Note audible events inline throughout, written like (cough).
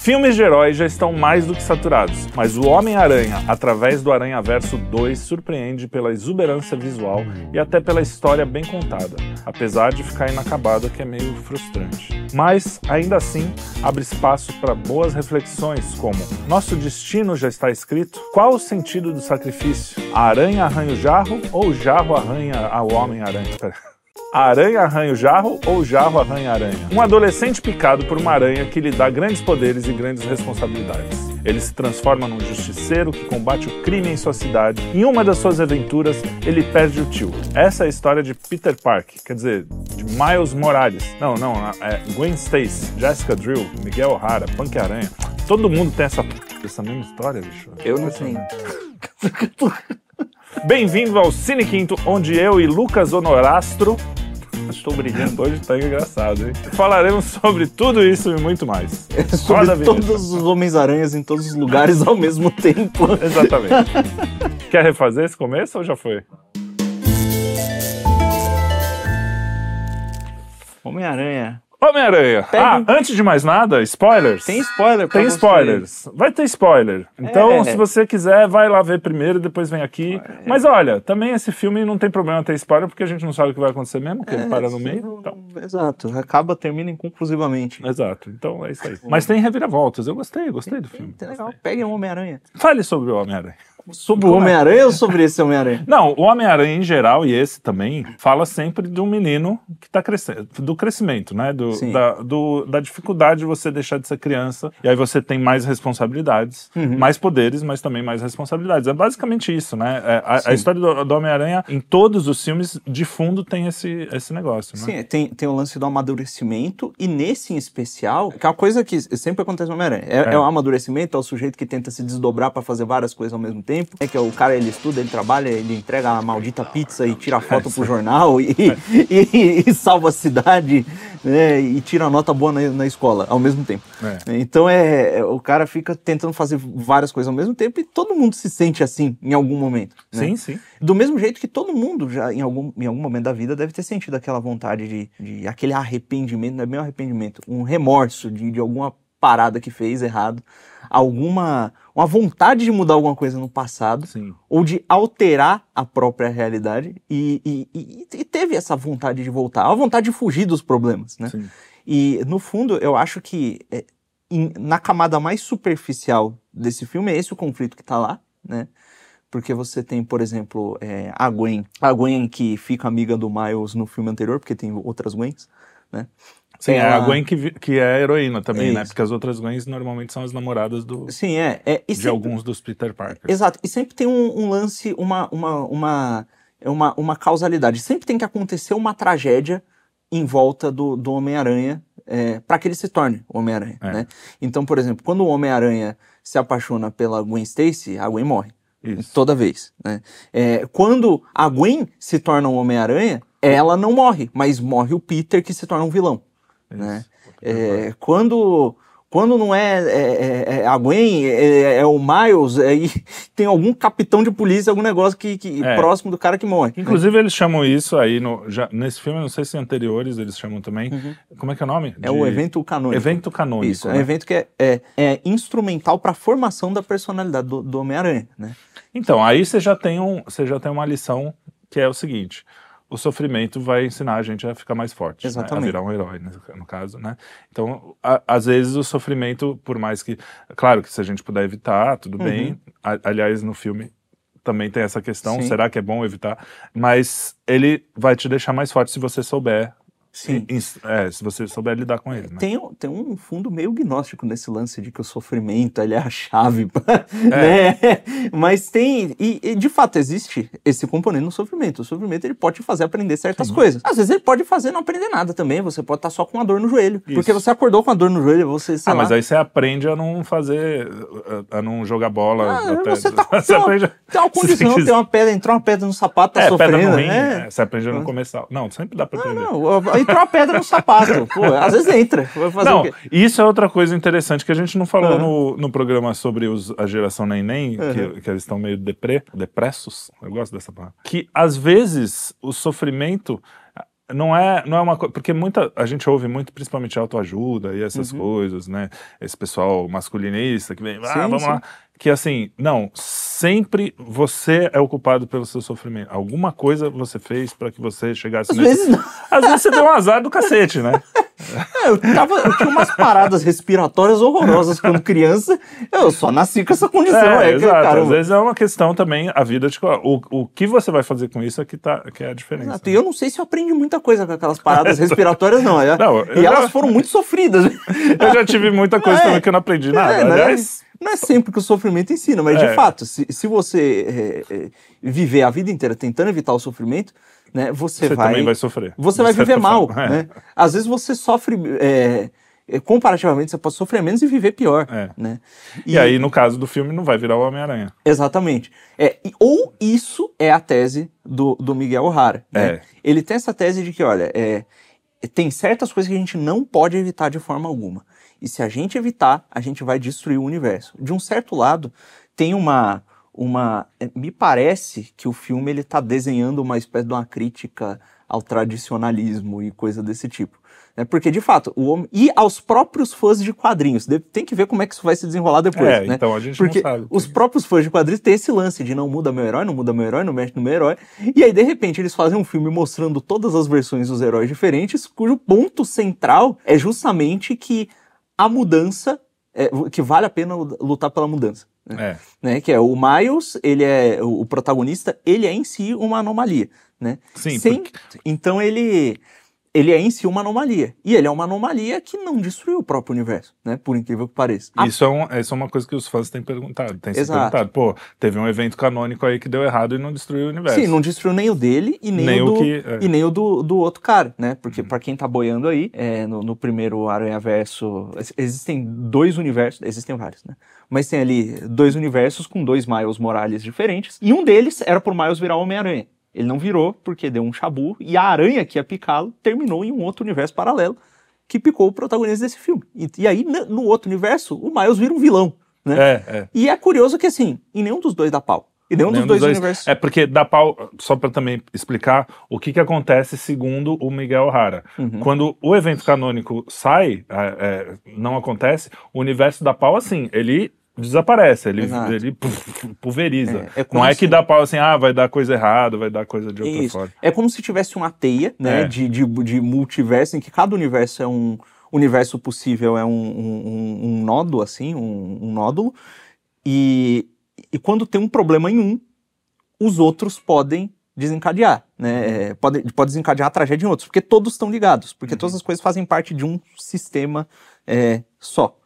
Filmes de heróis já estão mais do que saturados, mas o Homem-Aranha, através do Aranha Verso 2, surpreende pela exuberância visual e até pela história bem contada, apesar de ficar inacabada, que é meio frustrante. Mas, ainda assim, abre espaço para boas reflexões, como: nosso destino já está escrito? Qual o sentido do sacrifício? A aranha arranha o jarro ou o jarro arranha ao Homem-Aranha? (laughs) A aranha arranha o jarro ou o jarro arranha a aranha? Um adolescente picado por uma aranha que lhe dá grandes poderes e grandes responsabilidades. Ele se transforma num justiceiro que combate o crime em sua cidade. Em uma das suas aventuras, ele perde o tio. Essa é a história de Peter Park, quer dizer, de Miles Morales. Não, não, é Gwen Stacy, Jessica Drill, Miguel O'Hara, Punk Aranha. Todo mundo tem essa, essa mesma história, bicho. Eu não tenho. (laughs) Bem-vindo ao Cine Quinto, onde eu e Lucas Honorastro Estou brilhando. Hoje tá engraçado, hein? Falaremos sobre tudo isso e muito mais. (laughs) sobre todos os Homens-Aranhas em todos os lugares ao mesmo (laughs) tempo. Exatamente. Quer refazer esse começo ou já foi? Homem-Aranha. Homem-Aranha. Ah, antes de mais nada, spoilers? Tem spoiler pra Tem você. spoilers. Vai ter spoiler. Então, É. se você quiser, vai lá ver primeiro e depois vem aqui. Mas olha, também esse filme não tem problema ter spoiler, porque a gente não sabe o que vai acontecer mesmo, que ele para no meio. Então, Exato. Acaba, termina inconclusivamente. exato. Então é isso aí. Mas tem reviravoltas. Eu gostei, gostei do filme. É legal. Peguem o Homem-Aranha. Fale sobre o Homem-Aranha. Sobre o Homem-Aranha ou sobre esse Homem-Aranha? Não, o Homem-Aranha em geral, e esse também, fala sempre de um menino que está crescendo, do crescimento, né? Do, da, do- da dificuldade de você deixar de ser criança, e aí você tem mais responsabilidades, Uhum. mais poderes, mas também mais responsabilidades. É basicamente isso, né? É, a, a história do, do Homem-Aranha, em todos os filmes, de fundo, tem esse, esse negócio, né? Sim, tem, tem o lance do amadurecimento, e nesse em especial, que é uma coisa que sempre acontece no Homem-Aranha. É, É. é o amadurecimento, é o sujeito que tenta se desdobrar pra fazer várias coisas ao mesmo tempo. É que o cara, ele estuda, ele trabalha, ele entrega a maldita pizza e tira foto pro jornal (laughs) e, e- e salva a cidade, né, e tira nota boa na, na escola ao mesmo tempo. É. Então é, é, o cara fica tentando fazer várias coisas ao mesmo tempo e todo mundo se sente assim em algum momento. né? Sim, sim. Do mesmo jeito que todo mundo já em algum, em algum momento da vida deve ter sentido aquela vontade de, de aquele arrependimento, não é bem um arrependimento, um remorso de, de alguma parada que fez errado, alguma uma vontade de mudar alguma coisa no passado Sim. ou de alterar a própria realidade e, e- e- e teve essa vontade de voltar, a vontade de fugir dos problemas, né? Sim. E no fundo eu acho que é, em- na camada mais superficial desse filme é esse o conflito que tá lá, né? Porque você tem, por exemplo, é, a Gwen, a Gwen que fica amiga do Miles no filme anterior, porque tem outras Gwens, né? Sim, é a Gwen que, que é heroína também, né? Porque as outras Gwens normalmente são as namoradas do, Sim, é. é de sempre- alguns dos Peter Parker. Exato. E sempre tem um, um lance, uma, uma, uma, uma, uma causalidade. Sempre tem que acontecer uma tragédia em volta do, do Homem-Aranha para que ele se torne o Homem-Aranha. É. Né? Então, por exemplo, quando o Homem-Aranha se apaixona pela Gwen Stacy, a Gwen morre. Isso. Toda vez. Né? É, quando a Gwen se torna um Homem-Aranha, ela não morre, mas morre o Peter que se torna um vilão. Né? É, quando, quando não é, é- é- é a Gwen, é, é o Miles, aí (laughs) tem algum capitão de polícia, algum negócio que, que É. próximo do cara que morre. né? Inclusive, eles chamam isso aí, no, já, nesse filme, não sei se anteriores eles chamam também. Como é que é o nome? É o evento canônico. Evento canônico. Isso, é né? um evento que é, é, é instrumental para a formação da personalidade do, do Homem-Aranha. Né? Então, aí você já, tem um, você já tem uma lição que é o seguinte: o sofrimento vai ensinar a gente a ficar mais forte, né? a virar um herói, né, no caso, né? Então, a- às vezes o sofrimento, por mais que, claro que se a gente puder evitar, tudo Uhum. bem. A- aliás, no filme também tem essa questão: Sim. será que é bom evitar? Mas ele vai te deixar mais forte se você souber. Sim. ins- é, se você souber lidar com ele. Né? Tem, um- tem um fundo meio gnóstico nesse lance de que o sofrimento é a chave, pra- (laughs) É. né? Mas tem, e, e, de fato existe esse componente no sofrimento. O sofrimento ele pode te fazer aprender certas coisas. Às vezes ele pode fazer não aprender nada também. Você pode estar só com uma dor no joelho, porque Isso. você acordou com a dor no joelho, você Ah, mas lá, aí você aprende a não fazer, a a não jogar bola. Ah, até- você (laughs) tá com você uma, aprende a- tem uma (laughs) condição, tem uma pedra, entrou uma pedra no sapato, tá é, pedra sofrendo, no rim, né? é, você aprende a não começar. Não, sempre dá pra aprender. Não, não, entrou uma pedra no sapato. (laughs) Pô, às vezes entra. Vai fazer Não, o quê? isso é outra coisa interessante que a gente não falou Aham. no, no programa sobre os, a geração neném, Aham. que, que eles estão meio deprê, depressos, eu gosto dessa palavra. Que às vezes o sofrimento não é, não é uma coisa. Porque muita, a gente ouve muito, principalmente autoajuda e essas Uhum. coisas, né? Esse pessoal masculinista que vem, ah, Sim, vamos sim. lá. Que assim, não, sempre você é o culpado pelo seu sofrimento. Alguma coisa você fez para que você chegasse Às nesse. vezes não. (laughs) Às vezes você deu um azar do cacete, né? É, Eu, tava, eu tinha umas paradas respiratórias horrorosas quando criança. Eu só nasci com essa condição. É, É, exato. cara, Às vezes é uma questão também, a vida te. O, o que você vai fazer com isso é que, tá, que é a diferença. Exato. E eu não sei se eu aprendi muita coisa com aquelas paradas (laughs) respiratórias, não. É- Não, e já- elas foram muito sofridas. (laughs) Eu já tive muita coisa É. também que eu não aprendi nada. É, não, é, Aliás, não é sempre que o sofrimento ensina, mas É. de fato, se, se você é, é, viver a vida inteira tentando evitar o sofrimento, né, você, você vai, também vai sofrer. você vai viver mal. É. Né? Às vezes você sofre. é, é, comparativamente, você pode sofrer menos e viver pior. É. Né? E, aí, no caso do filme, não vai virar o Homem-Aranha. Exatamente. É, e- ou isso é a tese do, do Miguel O'Hara. Né? É. Ele tem essa tese de que, olha, é, tem certas coisas que a gente não pode evitar de forma alguma. E se a gente evitar, a gente vai destruir o universo. De um certo lado, tem uma. uma é, me parece que o filme ele está desenhando uma espécie de uma crítica ao tradicionalismo e coisa desse tipo. né? Porque, de fato, o homem. E aos próprios fãs de quadrinhos. Tem que ver como é que isso vai se desenrolar depois. É, né? então a gente Porque não sabe. os próprios fãs de quadrinhos têm esse lance de não muda meu herói, não muda meu herói, não mexe no meu herói. E aí, de repente, eles fazem um filme mostrando todas as versões dos heróis diferentes, cujo ponto central é justamente que a mudança, é, que vale a pena lutar pela mudança. É. Né? Que é o Miles, ele é o o protagonista, ele é em si uma anomalia. Né? Sim, Sem- porque- Então ele. Ele é em si uma anomalia. E ele é uma anomalia que não destruiu o próprio universo, né? Por incrível que pareça. A Isso é, um, isso é uma coisa que os fãs têm perguntado. Têm se perguntado. Pô, teve um evento canônico aí que deu errado e não destruiu o universo. Sim, não destruiu nem o dele e nem, Nem o, do, que- é. e nem o do, do outro cara, né? Porque pra quem tá boiando aí, é, no, no primeiro Aranha Verso, ex- existem dois universos, existem vários, né? Mas tem ali dois universos com dois Miles Morales diferentes, e um deles era pro Miles virar Homem-Aranha. Ele não virou porque deu um chabu, e a aranha que ia picá-lo terminou em um outro universo paralelo que picou o protagonista desse filme. E, e aí, n- no outro universo, o Miles vira um vilão, né? É, é. E é curioso que, assim, em nenhum dos dois dá pau. E nenhum, Nenhum dos dois, universos. É porque dá pau, só para também explicar o que, que acontece segundo o Miguel O'Hara. Uhum. Quando o evento canônico sai, é, é, não acontece, o universo dá pau assim, ele desaparece, ele, Exato. ele pulveriza. É, é não é se- que dá pau assim, ah, vai dar coisa errada, vai dar coisa de outra Isso. forma. É como se tivesse uma teia, né, É. de, de, de multiverso, em que cada universo é um universo possível, é um, um, um- nódo, assim, um, um nódulo, e, e quando tem um problema em um, os outros podem desencadear, né, é, pode, pode desencadear a tragédia em outros, porque todos estão ligados, porque todas as coisas fazem parte de um sistema é, só.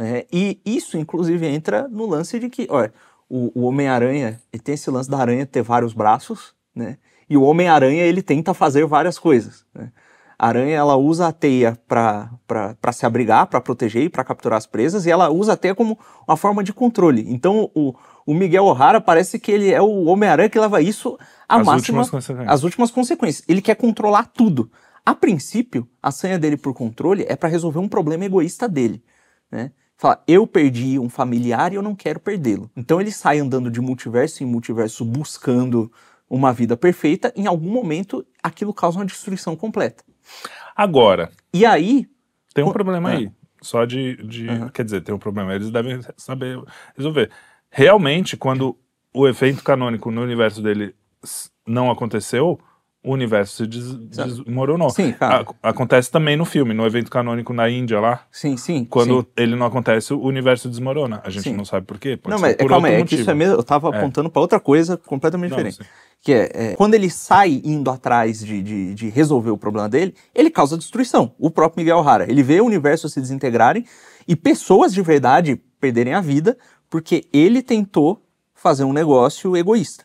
Né, e isso, inclusive, entra no lance de que, olha, o, o Homem-Aranha, tem esse lance da aranha ter vários braços, né, e o Homem-Aranha, ele tenta fazer várias coisas. Né? A aranha, ela usa a teia para se abrigar, para proteger e para capturar as presas, e ela usa a teia como uma forma de controle. Então, o, o Miguel O'Hara parece que ele é o Homem-Aranha que leva isso à As máxima, últimas as últimas consequências. Ele quer controlar tudo. A princípio, a sanha dele por controle é para resolver um problema egoísta dele. Né? Fala, eu perdi um familiar e eu não quero perdê-lo. Então ele sai andando de multiverso em multiverso buscando uma vida perfeita. Em algum momento, aquilo causa uma destruição completa. Agora, E aí, tem um problema é. aí. Só de. de Uhum. Quer dizer, tem um problema. Eles devem saber resolver. Realmente, quando o evento canônico no universo dele não aconteceu, o universo se des- desmoronou. sim, acontece também no filme, no evento canônico na Índia lá. sim, sim. Quando sim. ele não acontece, o universo desmorona. A gente Sim. não sabe por quê. Pode Não, ser mas por calma é que isso é mesmo. Eu tava É. apontando para outra coisa completamente Não, diferente. sim. Que é, é, quando ele sai indo atrás de, de, de resolver o problema dele, ele causa destruição. O próprio Miguel O'Hara. Ele vê o universo se desintegrarem e pessoas de verdade perderem a vida porque ele tentou fazer um negócio egoísta.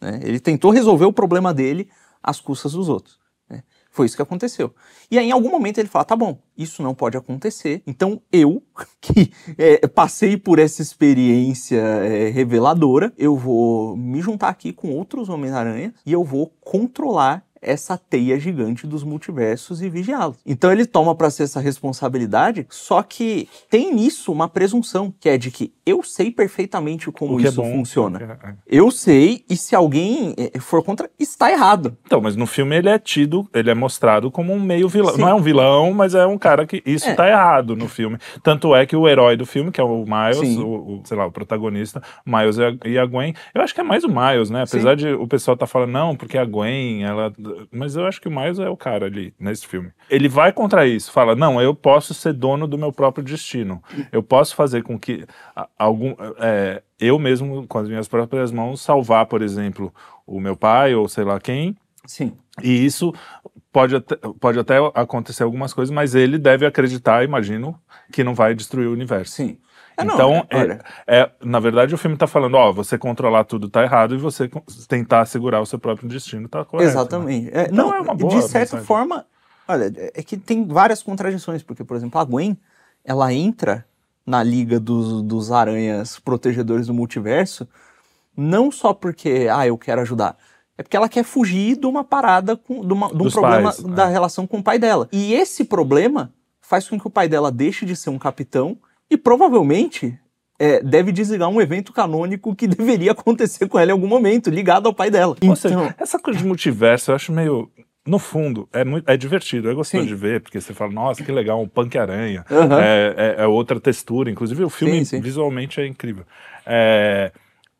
né? Ele tentou resolver o problema dele às custas dos outros. né? Foi isso que aconteceu. E aí, em algum momento, ele fala: tá bom, isso não pode acontecer. Então, eu, (laughs) que é, passei por essa experiência é, reveladora, eu vou me juntar aqui com outros Homens-Aranha e eu vou controlar essa teia gigante dos multiversos e vigiá-los. Então ele toma para si essa responsabilidade, só que tem nisso uma presunção, que é de que eu sei perfeitamente como é isso bom, funciona. é- é. Eu sei, e se alguém eh, for contra, está errado. Então, mas no filme ele é tido, ele é mostrado como um meio vilão. Sim. Não é um vilão, mas é um cara que. Isso É. tá errado no filme. Tanto é que o herói do filme, que é o Miles, Sim. o, o, sei lá, o protagonista, Miles e a, e a Gwen. Eu acho que é mais o Miles, né? Apesar de o pessoal tá falando, não, porque a Gwen, ela. Mas eu acho que o Miles é o cara ali nesse filme. Ele vai contra isso, fala, não, eu posso ser dono do meu próprio destino. Eu posso fazer com que algum. é, eu mesmo, com as minhas próprias mãos, salvar, por exemplo, o meu pai ou sei lá quem, Sim. e isso pode até, pode até acontecer algumas coisas, mas ele deve acreditar, imagino, que não vai destruir o universo. Sim. É, não, então, é, é, é- na verdade, o filme está falando, ó, você controlar tudo tá errado e você tentar segurar o seu próprio destino tá correto. né? Exatamente. É, Então não, é uma boa de certa mensagem. forma, olha, é que tem várias contradições, porque, por exemplo, a Gwen, ela entra na liga dos, dos aranhas protegedores do multiverso, não só porque, ah, eu quero ajudar, é porque ela quer fugir de uma parada, com, de, uma- de um Dos problema pais, da é. relação com o pai dela. E esse problema faz com que o pai dela deixe de ser um capitão e provavelmente é, deve desligar um evento canônico que (laughs) deveria acontecer com ela em algum momento, ligado ao pai dela. Ou seja, Então, essa coisa de multiverso eu acho meio. No fundo, é, muito, é divertido, é gostoso Sim. de ver, porque você fala, nossa, que legal, um punk-aranha. Aham. É, é- é outra textura. Inclusive, o filme Sim, sim. visualmente é incrível. É,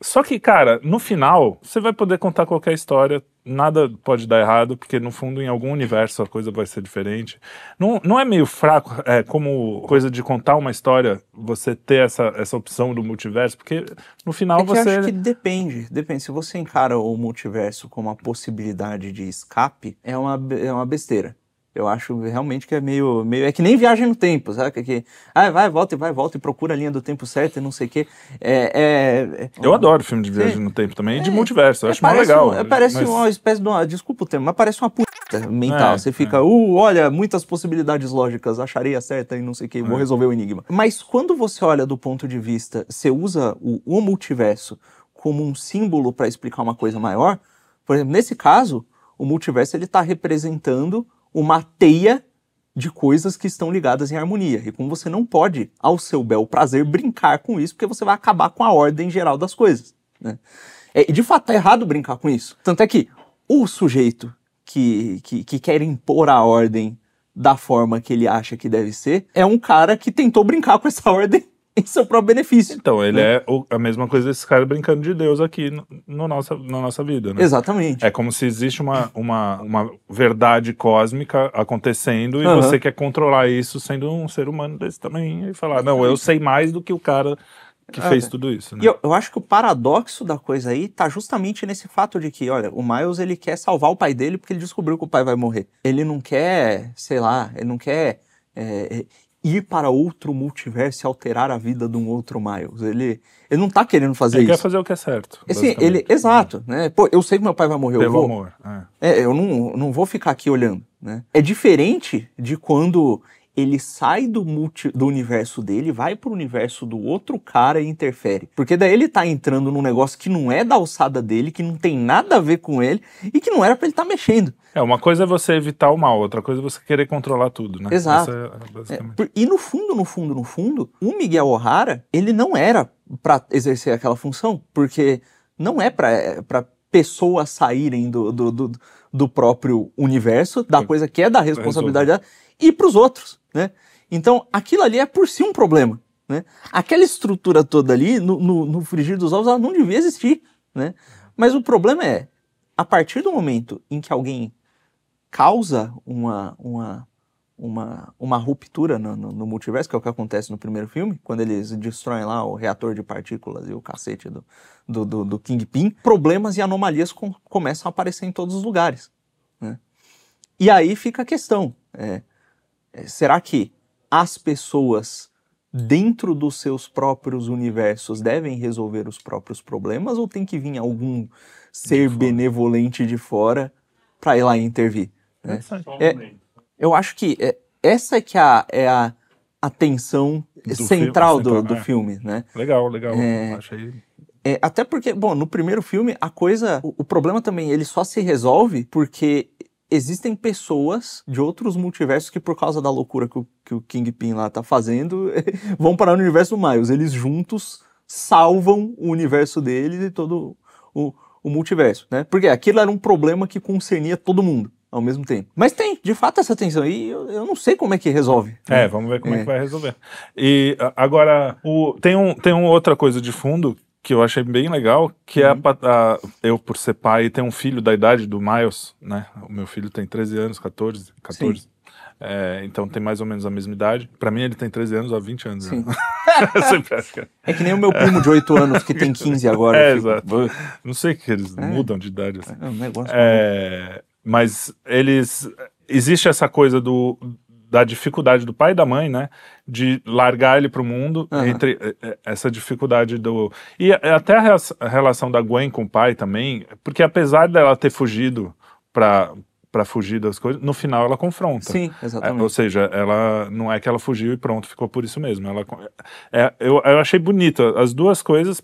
só que, cara, no final, você vai poder contar qualquer história, nada pode dar errado, porque no fundo, em algum universo, a coisa vai ser diferente. Não, não é meio fraco, é, como coisa de contar uma história, você ter essa, essa opção do multiverso, porque no final É que eu você. acho que depende, depende. Se você encara o multiverso como uma possibilidade de escape, é uma, é uma besteira. Eu acho realmente que é meio, meio. É que nem viagem no tempo, sabe? Que, que, ah, vai, volta e vai, volta e procura a linha do tempo certo e não sei o quê. É, é, é- Eu adoro filme de viagem Sim. no tempo também, e de multiverso, eu é, acho mais legal. um- é, parece mas- uma espécie de uma. Desculpa o termo, mas parece uma puta mental. É, você fica, uh, olha, muitas possibilidades lógicas, acharei a certa e não sei o que, vou É. resolver o enigma. Mas quando você olha do ponto de vista, você usa o, o multiverso como um símbolo para explicar uma coisa maior, por exemplo, nesse caso, o multiverso ele está representando uma teia de coisas que estão ligadas em harmonia. E como você não pode, ao seu bel prazer, brincar com isso, porque você vai acabar com a ordem geral das coisas. Né? É, e de fato, é errado brincar com isso. Tanto é que o sujeito que, que, que quer impor a ordem da forma que ele acha que deve ser é um cara que tentou brincar com essa (laughs) ordem (laughs) em seu próprio benefício. Então, ele é o- a mesma coisa desse cara brincando de Deus aqui no, no nossa, na nossa vida, né? Exatamente. É como se existe uma, uma, uma verdade cósmica acontecendo e Aham. você quer controlar isso sendo um ser humano desse também e falar, não, eu sei mais do que o cara que É. fez tudo isso, né? E eu, eu acho que o paradoxo da coisa aí tá justamente nesse fato de que, olha, o Miles ele quer salvar o pai dele porque ele descobriu que o pai vai morrer. Ele não quer, sei lá, ele não quer é, ir para outro multiverso e alterar a vida de um outro Miles. Ele, ele não tá querendo fazer Ele quer isso. fazer o que é certo. Assim, ele, exato, né? Pô, eu sei que meu pai vai morrer, eu Pelo vou. amor. é. É, eu não, não vou ficar aqui olhando, né? É diferente de quando ele sai do, multi, do universo dele, vai pro universo do outro cara e interfere. Porque daí ele tá entrando num negócio que não é da alçada dele, que não tem nada a ver com ele e que não era pra ele estar tá mexendo. É, uma coisa é você evitar o mal, outra coisa é você querer controlar tudo, né? Exato. É, É, por- e no fundo, no fundo, no fundo, o Miguel O'Hara, ele não era pra exercer aquela função, porque não é pra é pessoas saírem do, do, do, do próprio universo, da coisa que é da responsabilidade dela, e pros outros, né? Então, aquilo ali é por si um problema, né? Aquela estrutura toda ali, no, no, no frigir dos ovos, ela não devia existir, né? Mas o problema é, a partir do momento em que alguém causa uma, uma, uma, uma ruptura no, no, no multiverso, que é o que acontece no primeiro filme, quando eles destroem lá o reator de partículas e o cacete do, do, do, do Kingpin, problemas e anomalias com- começam a aparecer em todos os lugares. né? E aí fica a questão: é, será que as pessoas dentro dos seus próprios universos devem resolver os próprios problemas ou tem que vir algum ser fora. benevolente de fora para ir lá e intervir? né? É, eu acho que é, essa é que a, é a, a tensão Do central filme, do, central, do é. filme, né? Legal, legal. É. Achei. É, até porque, bom, no primeiro filme, a coisa. O, o problema também, ele só se resolve porque existem pessoas de outros multiversos que, por causa da loucura que o, que o Kingpin lá tá fazendo, (laughs) vão parar no universo do Miles. Eles juntos salvam o universo deles e todo o, o multiverso, né? Porque aquilo era um problema que concernia todo mundo ao mesmo tempo. Mas tem, de fato, essa tensão. E eu, eu não sei como é que resolve. É, né? vamos ver como é. é. que vai resolver. E agora, o, tem, um, tem uma outra coisa de fundo que eu achei bem legal, que é uhum. é a, a, eu, por ser pai ter um filho da idade do Miles, né? O meu filho tem 13 anos, 14, 14. É, então tem mais ou menos a mesma idade. Pra mim ele tem 13 anos há 20 anos. Sim. (laughs) é que nem o meu primo de 8 anos que tem 15 agora. É, exato. Não sei que eles é. mudam de idade. Assim. É um negócio. É, mas eles. Existe essa coisa do, da dificuldade do pai e da mãe, né? De largar ele para o mundo, uhum. entre eh, eh, essa dificuldade do. E até a relação da Gwen com o pai também, porque apesar dela ter fugido para para fugir das coisas, no final ela confronta. Sim, exatamente. É, ou seja, ela não é que ela fugiu e pronto, ficou por isso mesmo. Ela, é, eu, eu achei bonito as duas coisas.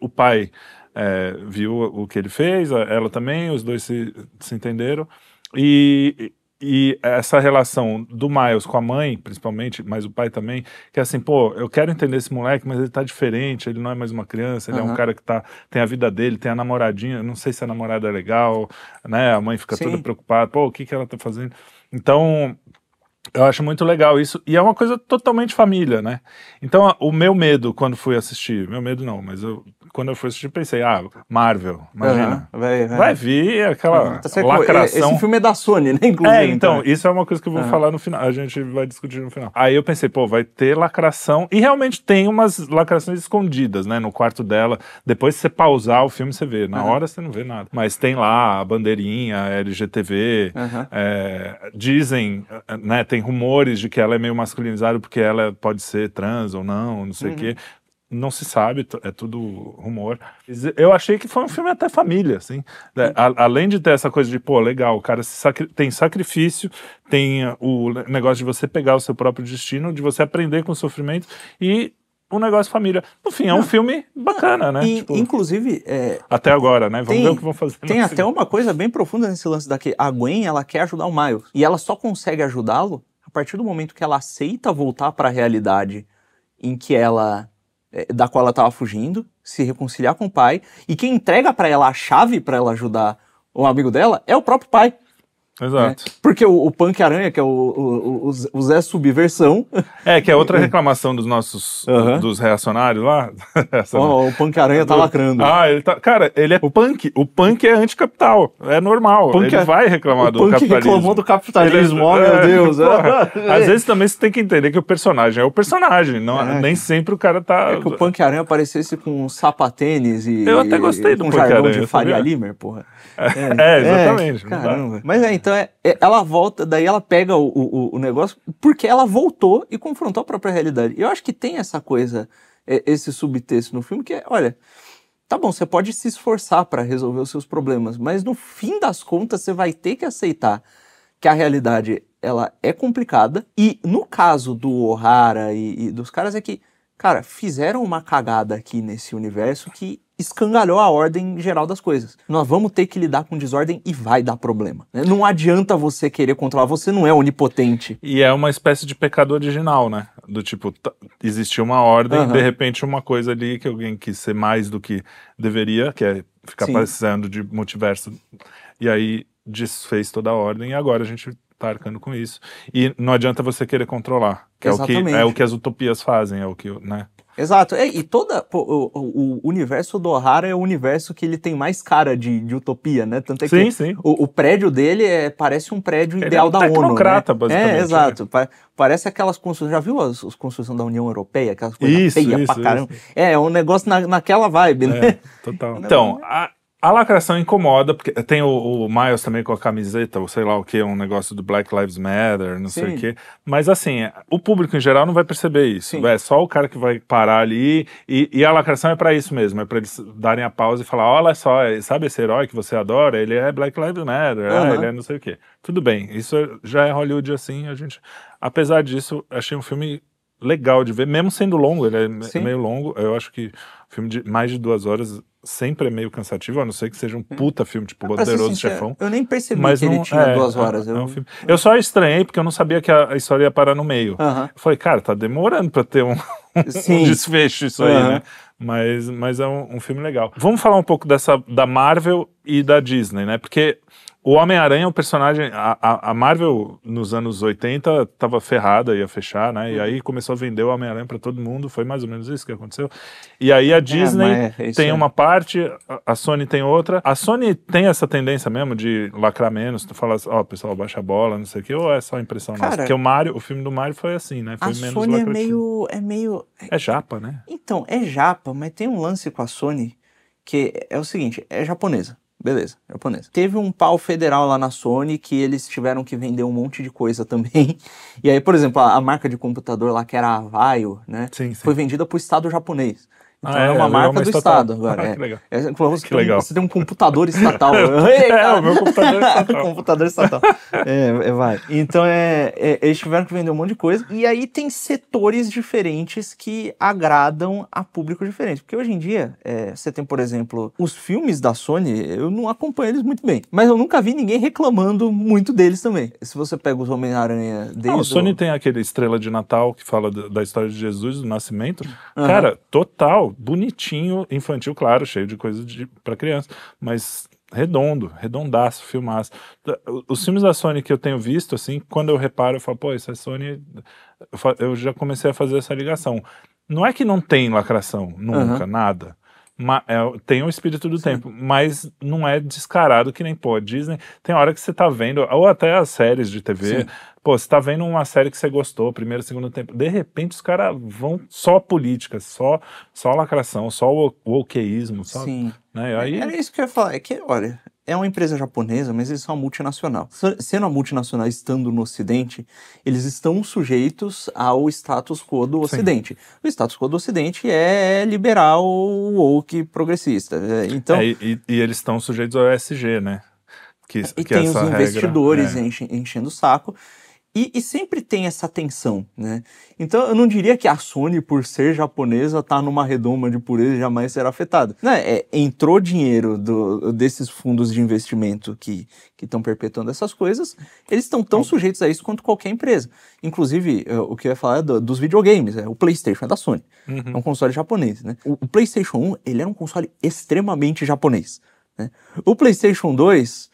O pai é, viu o que ele fez, ela também, os dois se, se entenderam. E, e essa relação do Miles com a mãe, principalmente, mas o pai também, que é assim, pô, eu quero entender esse moleque, mas ele tá diferente, ele não é mais uma criança, ele uhum. é um cara que tá, tem a vida dele, tem a namoradinha, não sei se a namorada é legal, né? A mãe fica Sim. toda preocupada, pô, o que que ela tá fazendo? Então, eu acho muito legal isso. E é uma coisa totalmente família, né? Então, o meu medo quando fui assistir, meu medo não, mas eu, quando eu fui assistir, pensei, ah, Marvel, imagina. Uhum, vai, vai. vai, vir aquela tá lacração. Esse filme é da Sony, né? Inclusive. É, então, então, isso é uma coisa que eu vou uhum. falar no final. A gente vai discutir no final. Aí eu pensei, pô, vai ter lacração. E realmente tem umas lacrações escondidas, né? No quarto dela. Depois, se você pausar o filme, você vê. Na uhum. hora, você não vê nada. Mas tem lá a bandeirinha, a LGTV. É, dizem, né? Tem rumores de que ela é meio masculinizada porque ela pode ser trans ou não, não sei o quê não se sabe, é tudo rumor. Eu achei que foi um filme até família, assim. Né? além de ter essa coisa de, pô, legal, o cara sacri tem sacrifício, tem o negócio de você pegar o seu próprio destino, de você aprender com o sofrimento e um negócio família. No fim, é um filme bacana, né? E, tipo, inclusive. É, até agora, né? Vamos tem, ver o que vão fazer. Tem até uma coisa bem profunda nesse lance daqui. A Gwen, ela quer ajudar o Miles. E ela só consegue ajudá-lo a partir do momento que ela aceita voltar para a realidade em que ela da qual ela estava fugindo, se reconciliar com o pai, e quem entrega para ela a chave para ela ajudar o amigo dela é o próprio pai. Exato. Né? Porque o, o Punk Aranha, que é o, o, o, Zé Subversão. É, que é outra (laughs) reclamação dos nossos uhum. dos reacionários lá. (laughs) oh, o Punk Aranha tá lacrando. Ah, ele tá. Cara, ele é o punk. O punk é anticapital. É normal. ele é... vai reclamar do punk capitalismo. reclamou do capitalismo, oh meu é, Deus. Porra, às vezes também você tem que entender que o personagem é o personagem. Não, é. Nem sempre o cara tá. É que o Punk Aranha aparecesse com sapatênis e. Eu até gostei do Punk Aranha. de Faria Limer, porra. É, é exatamente. caramba. Mas é, então é, ela volta, daí ela pega o, o, o, negócio, porque ela voltou e confrontou a própria realidade. Eu acho que tem essa coisa, esse subtexto no filme, que é, olha, tá bom, você pode se esforçar para resolver os seus problemas, mas no fim das contas você vai ter que aceitar que a realidade ela é complicada. E no caso do O'Hara e, e dos caras é que, cara, fizeram uma cagada aqui nesse universo que escangalhou a ordem geral das coisas. Nós vamos ter que lidar com desordem e vai dar problema. Né? Não adianta você querer controlar, você não é onipotente. E é uma espécie de pecado original, né? Do tipo, existiu uma ordem, uhum. de repente uma coisa ali que alguém quis ser mais do que deveria, que é ficar Sim. precisando de multiverso, e aí desfez toda a ordem, e agora a gente tá arcando com isso. E não adianta você querer controlar, que é o que, é o que as utopias fazem, é o que, né? Exato. É, e toda pô, o, o, universo do O'Hara é o universo que ele tem mais cara de, de utopia, né? Tanto é sim, que sim. O, o, prédio dele é, parece um prédio ele ideal é um da ONU. Né? basicamente. É, exato. Né? Parece aquelas construções. Já viu as, as construções da União Europeia? Aquelas coisas feias pra caramba. Isso. É, é um negócio na, naquela vibe, né? É, total. (laughs) então, a, a lacração incomoda, porque tem o, o, Miles também com a camiseta, ou sei lá o que, um negócio do Black Lives Matter, não Sim. sei o que. Mas assim, o público em geral não vai perceber isso. Sim. É só o cara que vai parar ali. E, e a lacração é para isso mesmo, é para eles darem a pausa e falar: olha só, sabe esse herói que você adora? Ele é Black Lives Matter, uhum. ele é não sei o que. Tudo bem, isso já é Hollywood assim, a gente. Apesar disso, achei um filme legal de ver, mesmo sendo longo, ele é Sim. meio longo. Eu acho que filme de mais de duas horas sempre é meio cansativo, a não ser que seja um puta filme, tipo ser Poderoso sincero, Chefão. Eu nem percebi Mas que não, ele tinha é, duas é, horas. é eu... um filme. Eu só estranhei porque eu não sabia que a, a história ia parar no meio. Aham. Eu falei, cara, tá demorando pra ter um, (laughs) um desfecho isso aí, Aham. né? Mas, mas é um, um filme legal. Vamos falar um pouco dessa da Marvel e da Disney, né? Porque o Homem-Aranha é um personagem. A, a- Marvel, nos anos 80, tava ferrada, ia fechar, né? E aí começou a vender o Homem-Aranha pra todo mundo. Foi mais ou menos isso que aconteceu. E aí a Disney mas é isso tem uma parte, a- a Sony tem outra. A Sony tem essa tendência mesmo de lacrar menos. Tu fala assim, ó, pessoal, baixa a bola, não sei o quê, ou é só impressão nossa? Cara, Porque o Mario, o filme do Mario foi assim, né? Foi A menos Sony é meio, é meio. É japa, né? Então, é japa, mas tem um lance com a Sony que é o seguinte: é japonesa. Beleza, japonesa. Teve um pau federal lá na Sony que eles tiveram que vender um monte de coisa também. (laughs) E aí, por exemplo, a, a marca de computador lá, que era a Avaio, né? Sim, sim. Foi vendida pro Estado japonês. Então Ah, é, é, uma virou marca uma do estatal. Estado agora. Ah, é. que legal. É, você, Que tem um, legal. você tem um computador estatal. Ei, (laughs) (laughs) É, o meu computador é estatal. (laughs) computador estatal. É, é, vai. Então, é, é, eles tiveram que vender um monte de coisa. E aí tem setores diferentes que agradam a público diferente. Porque hoje em dia, é, você tem, por exemplo, os filmes da Sony, eu não acompanho eles muito bem. Mas eu nunca vi ninguém reclamando muito deles também. Se você pega os Homem-Aranha desde Não, o Sony tem aquele Estrela de Natal que fala da, da história de Jesus, do nascimento. Cara, total, bonitinho, infantil, claro, cheio de coisa de, pra criança, mas redondo, redondaço, filmaço. Os filmes da Sony que eu tenho visto, assim, quando eu reparo, eu falo, pô, isso é Sony. Eu, já comecei a fazer essa ligação. Não é que não tem lacração, nunca, nada. Ma- é, tem o espírito do tempo, mas não é descarado que nem, pô, Disney. Tem hora que você tá vendo, ou até as séries de TV, Sim. Pô, você tá vendo uma série que você gostou, primeiro, segundo tempo, de repente os caras vão só política, só, só lacração, só o wokeísmo, só, Sim. né? Aí, Era isso que eu ia falar. É que, olha, é uma empresa japonesa, mas eles são uma multinacional. Sendo uma multinacional estando no Ocidente, eles estão sujeitos ao status quo do Ocidente. O status quo do Ocidente é liberal, woke, progressista. É, Então, é, e, e- eles estão sujeitos ao ESG, né? Que, e que é tem os investidores é. enche- enchendo o saco. E, e sempre tem essa tensão, né? Então eu não diria que a Sony, por ser japonesa, tá numa redoma de pureza e jamais será afetada. Né? É, entrou dinheiro do- desses fundos de investimento que estão perpetuando essas coisas, eles estão tão sujeitos a isso quanto qualquer empresa. Inclusive, eh, o que eu ia falar é do- dos videogames, é, o PlayStation é da Sony. É um console japonês, né? O, o PlayStation 1, ele era um console extremamente japonês. Né? O PlayStation 2,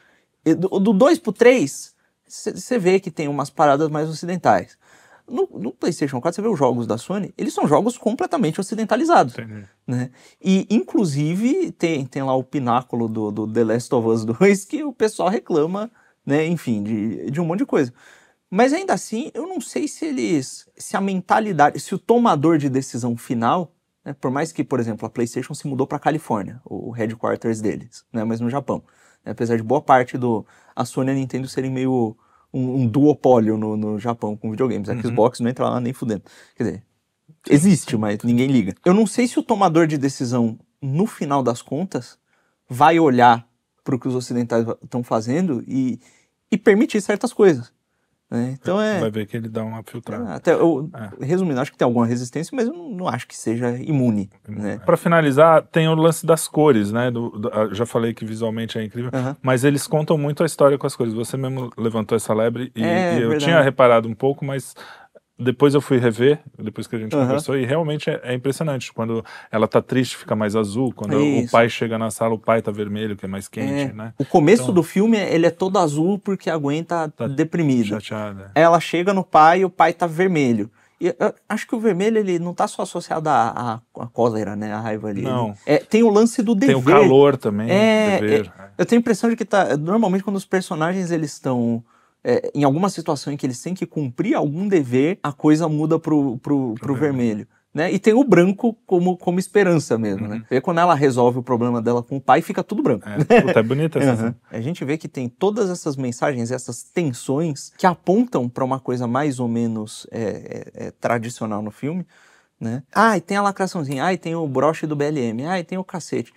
e do, do 2 pro 3, você vê que tem umas paradas mais ocidentais. No, no PlayStation 4, você vê os jogos da Sony, eles são jogos completamente ocidentalizados. Entendi. Né? E, inclusive, tem, tem lá o pináculo do, do The Last of Us 2 que o pessoal reclama, né? Enfim, de, de um monte de coisa. Mas ainda assim, eu não sei se eles. Se a mentalidade. Se o tomador de decisão final. né, por mais que, por exemplo, a PlayStation se mudou para Califórnia, o headquarters deles, né, mas no Japão. Apesar de boa parte do. A Sony e a Nintendo serem meio um, um duopólio no, no Japão com videogames. A Xbox não entra lá nem fudendo. Quer dizer, existe, mas ninguém liga. Eu não sei se o tomador de decisão, no final das contas, vai olhar para o que os ocidentais estão fazendo e, e permitir certas coisas. Né? Então é. Vai ver que ele dá uma filtrada. Até eu, É. resumindo, acho que tem alguma resistência, mas eu não, não acho que seja imune. Né? Para finalizar, tem o lance das cores, né? Do, do- já falei que visualmente é incrível, Aham. mas eles contam muito a história com as cores. Você mesmo levantou essa lebre e, É, e eu verdade. tinha reparado um pouco, mas depois eu fui rever, depois que a gente Aham. conversou, e realmente é, é impressionante. Quando ela tá triste, fica mais azul. Quando o Isso. pai chega na sala, o pai tá vermelho, que é mais quente, É. né? O começo Então- do filme, ele é todo azul porque a Gwen tá, Tá deprimida. Chateada. Ela chega no pai e o pai tá vermelho. E eu acho que o vermelho ele não tá só associado à, à, à cólera, né? A raiva ali. Não. É, tem o lance do dever. Tem o calor também, É, dever. Eu tenho a impressão de que tá. Normalmente, quando os personagens eles estão é, em alguma situação em que eles têm que cumprir algum dever, a coisa muda pro, pro, pro vermelho. Né? E tem o branco como, como esperança mesmo, né? E quando ela resolve o problema dela com o pai, fica tudo branco. É, puta, é bonita essa Aham. A gente vê que tem todas essas mensagens, essas tensões que apontam para uma coisa mais ou menos é, é, é, tradicional no filme, né? Ah, e tem a lacraçãozinha, ah, e tem o broche do BLM, ah, e tem o cacete.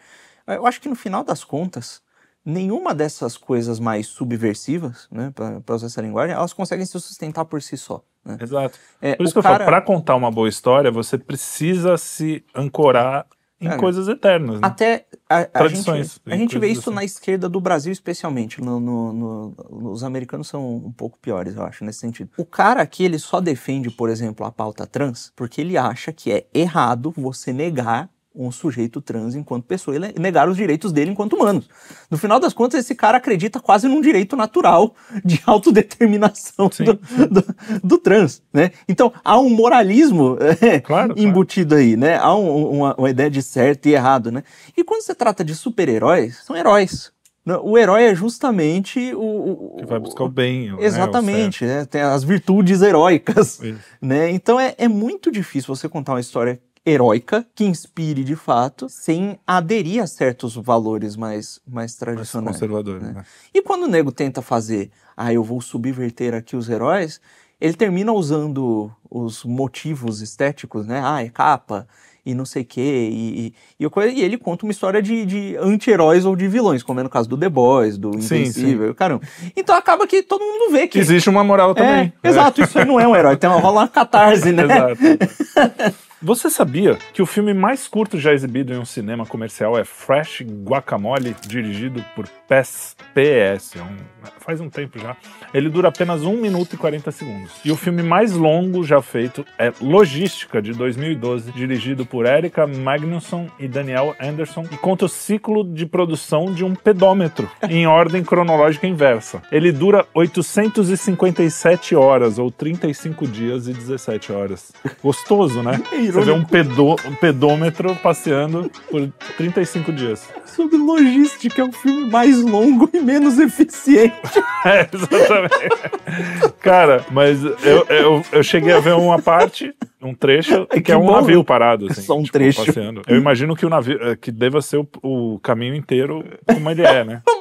Eu acho que no final das contas, nenhuma dessas coisas mais subversivas, né, para usar essa linguagem, elas conseguem se sustentar por si só. Né? Exato. É, Por isso que eu cara- falo, pra contar uma boa história, você precisa se ancorar em Cara, coisas eternas. Né? Até a, a Tradições, gente, a gente vê isso assim. na esquerda do Brasil, especialmente. No, no- no- os americanos são um pouco piores, eu acho, nesse sentido. O cara aqui, ele só defende, por exemplo, a pauta trans, porque ele acha que é errado você negar um sujeito trans enquanto pessoa e negar os direitos dele enquanto humanos. No final das contas, esse cara acredita quase num direito natural de (laughs) autodeterminação do, do- do trans, né? Então, há um moralismo é, Claro, claro. embutido aí, né? Há um- uma, uma ideia de certo e errado, né? E quando se trata de super-heróis, são heróis. né? O herói é justamente o... o- Que vai buscar o bem. né, o Exatamente, né? Tem as virtudes heróicas. Isso. né? Então é, é muito difícil você contar uma história heróica que inspire de fato, sem aderir a certos valores mais, mais Mais tradicionais. conservador. né? né? E quando o nego tenta fazer, ah, eu vou subverter aqui os heróis, ele termina usando os motivos estéticos, né? Ah, é capa e não sei o quê. E, e, e, ele conta uma história de, de anti-heróis ou de vilões, como é no caso do The Boys, do Sim, Invencível, caramba. Então acaba que todo mundo vê que. Existe uma moral é, também. Exato, isso aí não é um herói, tem uma, rola uma catarse, (laughs) né? Exato. (laughs) Você sabia que o filme mais curto já exibido em um cinema comercial é Fresh Guacamole, dirigido por PES, PS, é um- faz um tempo já. Ele dura apenas 1 minuto e 40 segundos. E o filme mais longo já feito é Logística, de 2012, dirigido por Erika Magnusson e Daniel Anderson, e conta o ciclo de produção de um pedômetro, em ordem cronológica inversa. Ele dura 857 horas, ou 35 dias e 17 horas. Gostoso, né? Você vê um, pedô, um pedômetro passeando por 35 dias. Sobre logística, é o filme mais longo e menos eficiente. (laughs) É, exatamente. Cara, mas eu, eu, eu cheguei a ver uma parte, um trecho, que, que é um bom. navio parado, assim. Só um trecho. Passeando. Eu imagino que o navio, que deva ser o, o caminho inteiro como ele é, né? (laughs)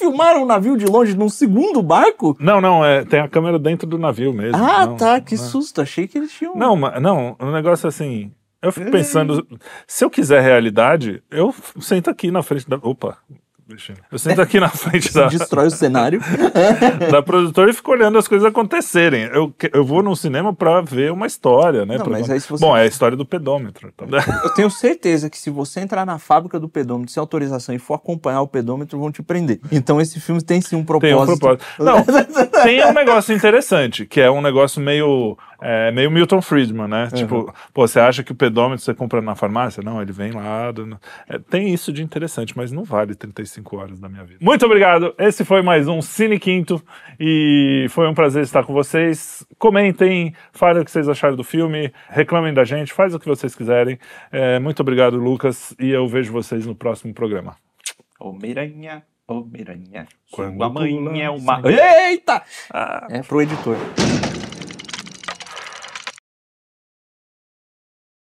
É filmaram um navio de longe num segundo barco? Não, não, é, tem a câmera dentro do navio mesmo. Ah, Não, tá, que não. susto. Achei que eles tinham. Não, não, um negócio assim. Eu fico É. pensando, se eu quiser realidade, eu sento aqui na frente da. Opa! Eu- sento aqui na (laughs) frente da, Destrói o cenário. (laughs) da produtora e fico olhando as coisas acontecerem. Eu, eu vou num cinema pra ver uma história, né? Não, Pra- mas aí se você- Bom, é a história do pedômetro. então. (laughs) Eu tenho certeza que se você entrar na fábrica do pedômetro sem autorização e for acompanhar o pedômetro, vão te prender. Então esse filme tem sim um Tem um propósito. propósito. Não, tem um negócio interessante, que é um negócio meio. É, meio Milton Friedman, né? Tipo, pô, você acha que o pedômetro você compra na farmácia? Não, ele vem lá. do- é, tem isso de interessante, mas não vale 35 horas da minha vida. Muito obrigado. Esse foi mais um Cine Quinto e foi um prazer estar com vocês. Comentem, falem o que vocês acharam do filme, reclamem da gente, faz o que vocês quiserem. É, muito obrigado, Lucas, e eu vejo vocês no próximo programa. Ô miranha, ô miranha. Quando Sua mãe pula, é uma. Eita! Ah. É pro editor.